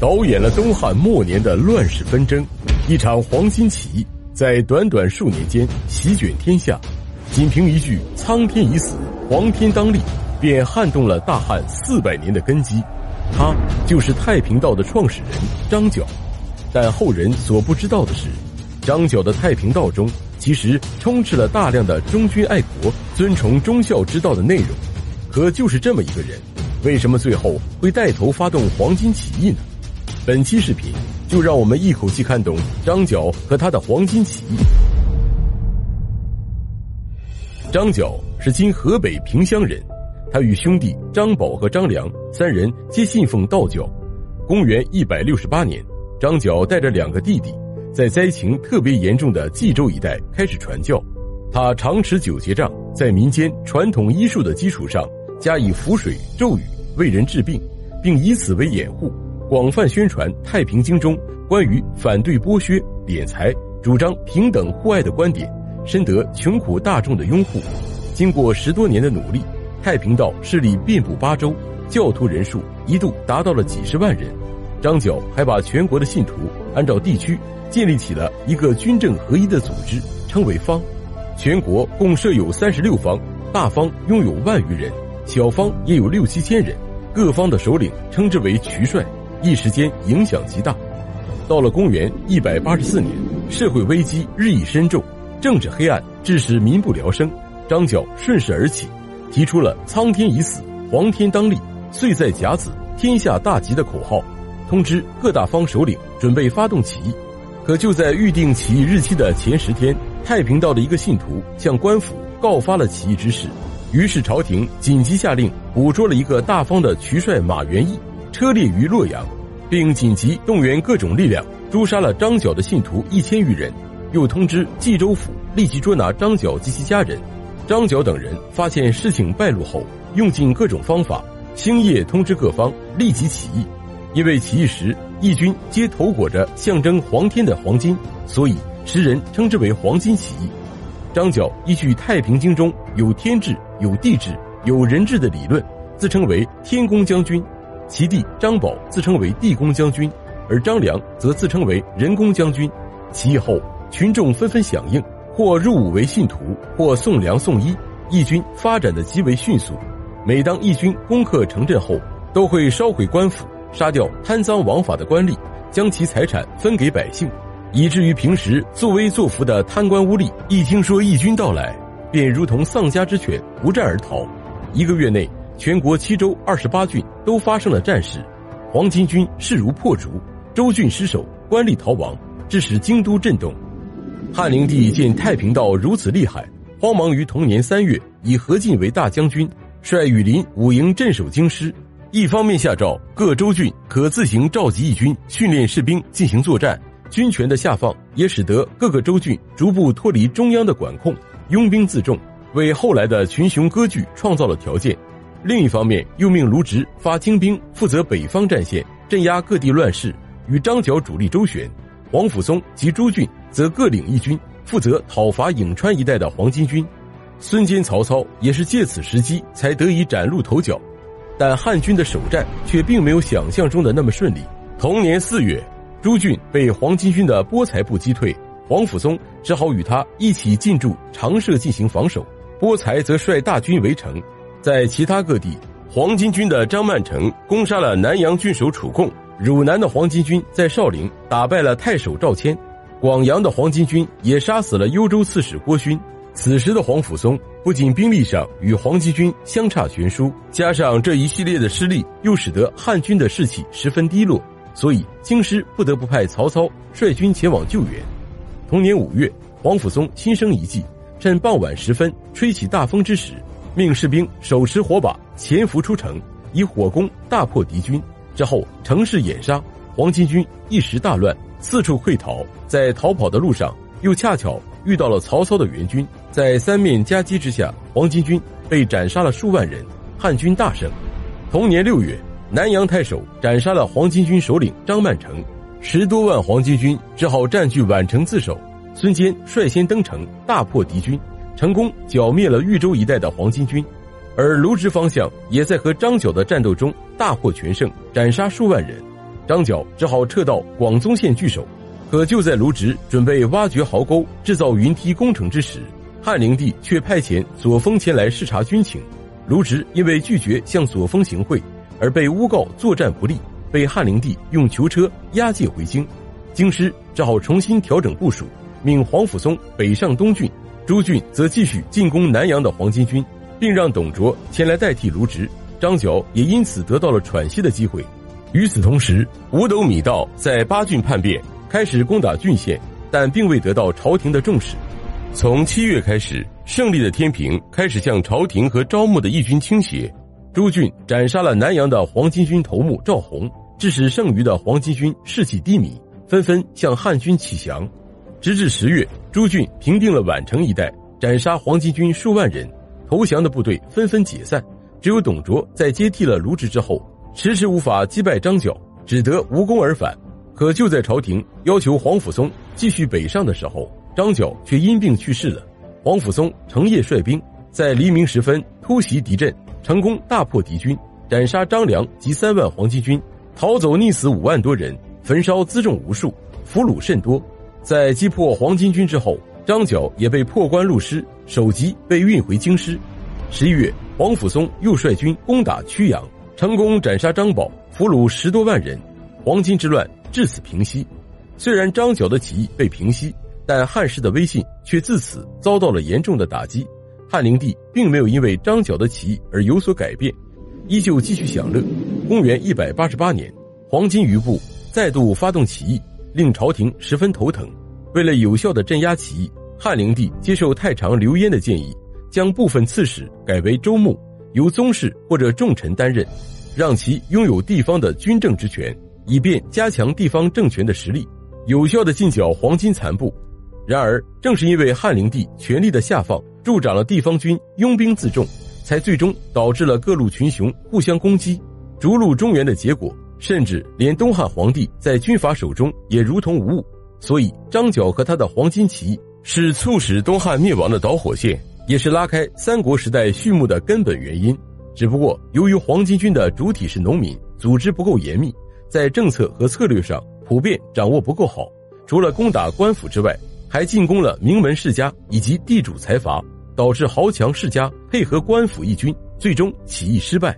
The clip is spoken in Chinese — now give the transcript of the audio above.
导演了东汉末年的乱世纷争，一场黄巾起义在短短数年间席卷天下，仅凭一句“苍天已死，黄天当立”，便撼动了大汉四百年的根基。他就是太平道的创始人张角。但后人所不知道的是，张角的太平道中其实充斥了大量的忠君爱国、尊崇忠孝之道的内容。可就是这么一个人，为什么最后会带头发动黄巾起义呢？本期视频就让我们一口气看懂张角和他的黄金起义。张角是今河北平乡人，他与兄弟张宝和张良三人皆信奉道教。公元一百六十八年。张角带着两个弟弟，在灾情特别严重的冀州一带开始传教。他常持九节杖，在民间传统医术的基础上，加以符水咒语为人治病，并以此为掩护，广泛宣传《太平经》中关于反对剥削、敛财、主张平等互爱的观点，深得穷苦大众的拥护。经过十多年的努力，太平道势力遍布八州，教徒人数一度达到了几十万人。张角还把全国的信徒按照地区建立起了一个军政合一的组织，称为方。全国共设有三十六方，大方拥有万余人，小方也有六七千人。各方的首领称之为渠帅，一时间影响极大。到了公元一百八十四年，社会危机日益深重，政治黑暗致使民不聊生。张角顺势而起，提出了“苍天已死，黄天当立，岁在甲子，天下大吉”的口号。通知各大方首领准备发动起义，可就在预定起义日期的前十天，太平道的一个信徒向官府告发了起义之事，于是朝廷紧急下令捕捉了一个大方的渠帅马元义，车裂于洛阳，并紧急动员各种力量诛杀了张角的信徒一千余人，又通知冀州府立即捉拿张角及其家人。张角等人发现事情败露后，用尽各种方法，星夜通知各方立即起义。因为起义时义军皆头裹着象征皇天的黄金，所以时人称之为黄金起义。张角依据《太平经》中有天治、有地治、有人治的理论，自称为天公将军；其弟张宝自称为地公将军，而张良则自称为人公将军。起义后，群众纷纷响应，或入伍为信徒，或送粮送衣，义军发展的极为迅速。每当义军攻克城镇后，都会烧毁官府。杀掉贪赃枉法的官吏，将其财产分给百姓，以至于平时作威作福的贪官污吏，一听说义军到来，便如同丧家之犬，不战而逃。一个月内，全国七州二十八郡都发生了战事，黄巾军势如破竹，州郡失守，官吏逃亡，致使京都震动。汉灵帝见太平道如此厉害，慌忙于同年三月，以何进为大将军，率羽林五营镇守京师。一方面下诏各州郡可自行召集义军训练士兵进行作战，军权的下放也使得各个州郡逐步脱离中央的管控，拥兵自重，为后来的群雄割据创造了条件。另一方面，又命卢植发精兵负责北方战线，镇压各地乱世，与张角主力周旋。黄甫松及朱俊则各领一军，负责讨伐颍川一带的黄巾军。孙坚、曹操也是借此时机才得以崭露头角。但汉军的首战却并没有想象中的那么顺利。同年四月，朱俊被黄巾军的波才部击退，黄甫松只好与他一起进驻长社进行防守。波才则率大军围城。在其他各地，黄巾军的张曼成攻杀了南阳郡守楚贡，汝南的黄巾军在少陵打败了太守赵谦，广阳的黄巾军也杀死了幽州刺史郭勋。此时的黄甫松不仅兵力上与黄巾军相差悬殊，加上这一系列的失利，又使得汉军的士气十分低落，所以京师不得不派曹操率军前往救援。同年五月，黄甫松心生一计，趁傍晚时分吹起大风之时，命士兵手持火把潜伏出城，以火攻大破敌军。之后城市掩杀，黄巾军一时大乱，四处溃逃。在逃跑的路上，又恰巧遇到了曹操的援军。在三面夹击之下，黄巾军被斩杀了数万人，汉军大胜。同年六月，南阳太守斩杀了黄巾军首领张曼成，十多万黄巾军只好占据宛城自守。孙坚率先登城，大破敌军，成功剿灭了豫州一带的黄巾军，而卢植方向也在和张角的战斗中大获全胜，斩杀数万人。张角只好撤到广宗县据守。可就在卢植准备挖掘壕沟、制造云梯工程之时，汉灵帝却派遣左峰前来视察军情。卢植因为拒绝向左峰行贿，而被诬告作战不利，被汉灵帝用囚车押解回京。京师只好重新调整部署，命黄甫松北上东郡，朱俊则继续进攻南阳的黄巾军，并让董卓前来代替卢植。张角也因此得到了喘息的机会。与此同时，五斗米道在八郡叛变。开始攻打郡县，但并未得到朝廷的重视。从七月开始，胜利的天平开始向朝廷和招募的义军倾斜。朱俊斩杀了南阳的黄巾军头目赵弘，致使剩余的黄巾军士气低迷，纷纷向汉军乞降。直至十月，朱俊平定了宛城一带，斩杀黄巾军数万人，投降的部队纷纷解散。只有董卓在接替了卢植之后，迟迟无法击败张角，只得无功而返。可就在朝廷要求黄甫松继续北上的时候，张角却因病去世了。黄甫松成夜率兵，在黎明时分突袭敌阵，成功大破敌军，斩杀张良及三万黄巾军，逃走溺死五万多人，焚烧辎重无数，俘虏甚多。在击破黄巾军之后，张角也被破关入师，首级被运回京师。十一月，黄甫松又率军攻打曲阳，成功斩杀张宝，俘虏十多万人，黄巾之乱。至此平息，虽然张角的起义被平息，但汉室的威信却自此遭到了严重的打击。汉灵帝并没有因为张角的起义而有所改变，依旧继续享乐。公元一百八十八年，黄巾余部再度发动起义，令朝廷十分头疼。为了有效的镇压起义，汉灵帝接受太常刘焉的建议，将部分刺史改为州牧，由宗室或者重臣担任，让其拥有地方的军政之权。以便加强地方政权的实力，有效的进剿黄金残部。然而，正是因为汉灵帝权力的下放，助长了地方军拥兵自重，才最终导致了各路群雄互相攻击，逐鹿中原的结果。甚至连东汉皇帝在军阀手中也如同无物。所以，张角和他的黄巾起义是促使东汉灭亡的导火线，也是拉开三国时代序幕的根本原因。只不过，由于黄巾军的主体是农民，组织不够严密。在政策和策略上普遍掌握不够好，除了攻打官府之外，还进攻了名门世家以及地主财阀，导致豪强世家配合官府义军，最终起义失败。